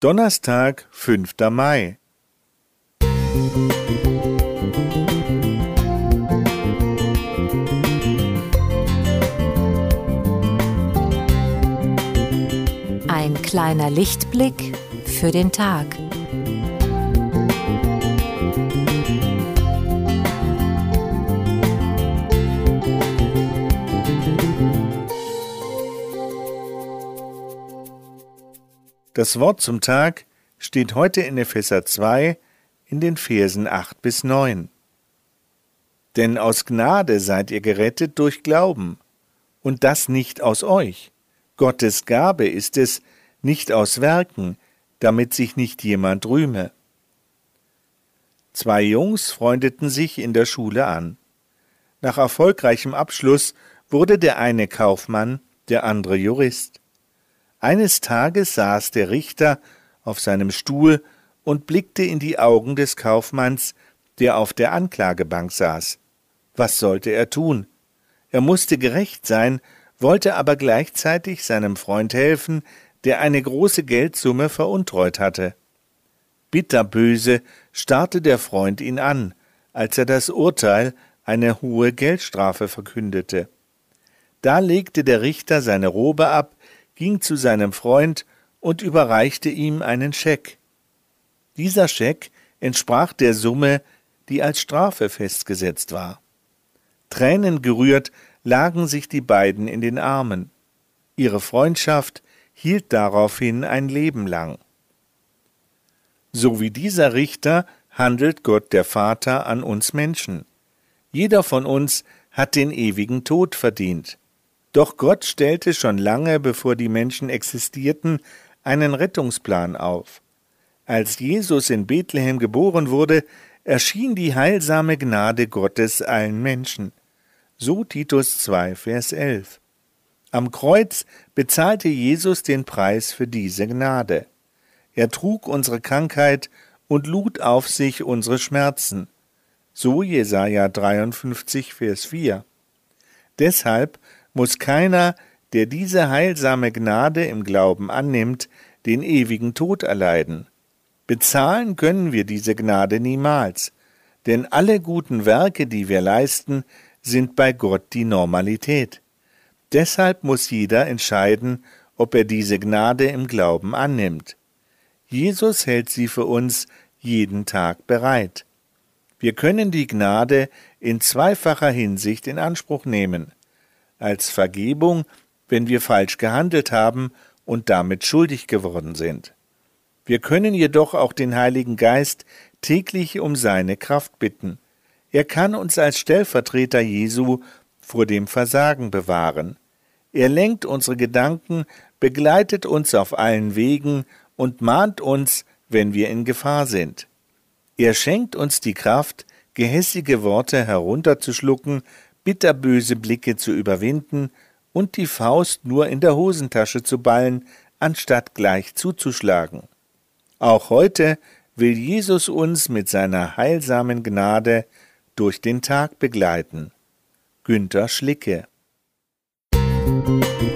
Donnerstag, 5. Mai. Ein kleiner Lichtblick für den Tag. Das Wort zum Tag steht heute in Epheser 2 in den Versen 8 bis 9. Denn aus Gnade seid ihr gerettet durch Glauben, und das nicht aus euch. Gottes Gabe ist es, nicht aus Werken, damit sich nicht jemand rühme. Zwei Jungs freundeten sich in der Schule an. Nach erfolgreichem Abschluss wurde der eine Kaufmann, der andere Jurist. Eines Tages saß der Richter auf seinem Stuhl und blickte in die Augen des Kaufmanns, der auf der Anklagebank saß. Was sollte er tun? Er musste gerecht sein, wollte aber gleichzeitig seinem Freund helfen, der eine große Geldsumme veruntreut hatte. Bitterböse starrte der Freund ihn an, als er das Urteil, eine hohe Geldstrafe verkündete. Da legte der Richter seine Robe ab, ging zu seinem Freund und überreichte ihm einen Scheck. Dieser Scheck entsprach der Summe, die als Strafe festgesetzt war. Tränen gerührt lagen sich die beiden in den Armen. Ihre Freundschaft hielt daraufhin ein Leben lang. So wie dieser Richter handelt Gott der Vater an uns Menschen. Jeder von uns hat den ewigen Tod verdient. Doch Gott stellte schon lange, bevor die Menschen existierten, einen Rettungsplan auf. Als Jesus in Bethlehem geboren wurde, erschien die heilsame Gnade Gottes allen Menschen. So Titus 2, Vers 11. Am Kreuz bezahlte Jesus den Preis für diese Gnade. Er trug unsere Krankheit und lud auf sich unsere Schmerzen. So Jesaja 53, Vers 4. Deshalb muss keiner, der diese heilsame Gnade im Glauben annimmt, den ewigen Tod erleiden. Bezahlen können wir diese Gnade niemals, denn alle guten Werke, die wir leisten, sind bei Gott die Normalität. Deshalb muss jeder entscheiden, ob er diese Gnade im Glauben annimmt. Jesus hält sie für uns jeden Tag bereit. Wir können die Gnade in zweifacher Hinsicht in Anspruch nehmen als Vergebung, wenn wir falsch gehandelt haben und damit schuldig geworden sind. Wir können jedoch auch den Heiligen Geist täglich um seine Kraft bitten. Er kann uns als Stellvertreter Jesu vor dem Versagen bewahren. Er lenkt unsere Gedanken, begleitet uns auf allen Wegen und mahnt uns, wenn wir in Gefahr sind. Er schenkt uns die Kraft, gehässige Worte herunterzuschlucken, bitterböse Blicke zu überwinden und die Faust nur in der Hosentasche zu ballen, anstatt gleich zuzuschlagen. Auch heute will Jesus uns mit seiner heilsamen Gnade durch den Tag begleiten. Günter Schlicke Musik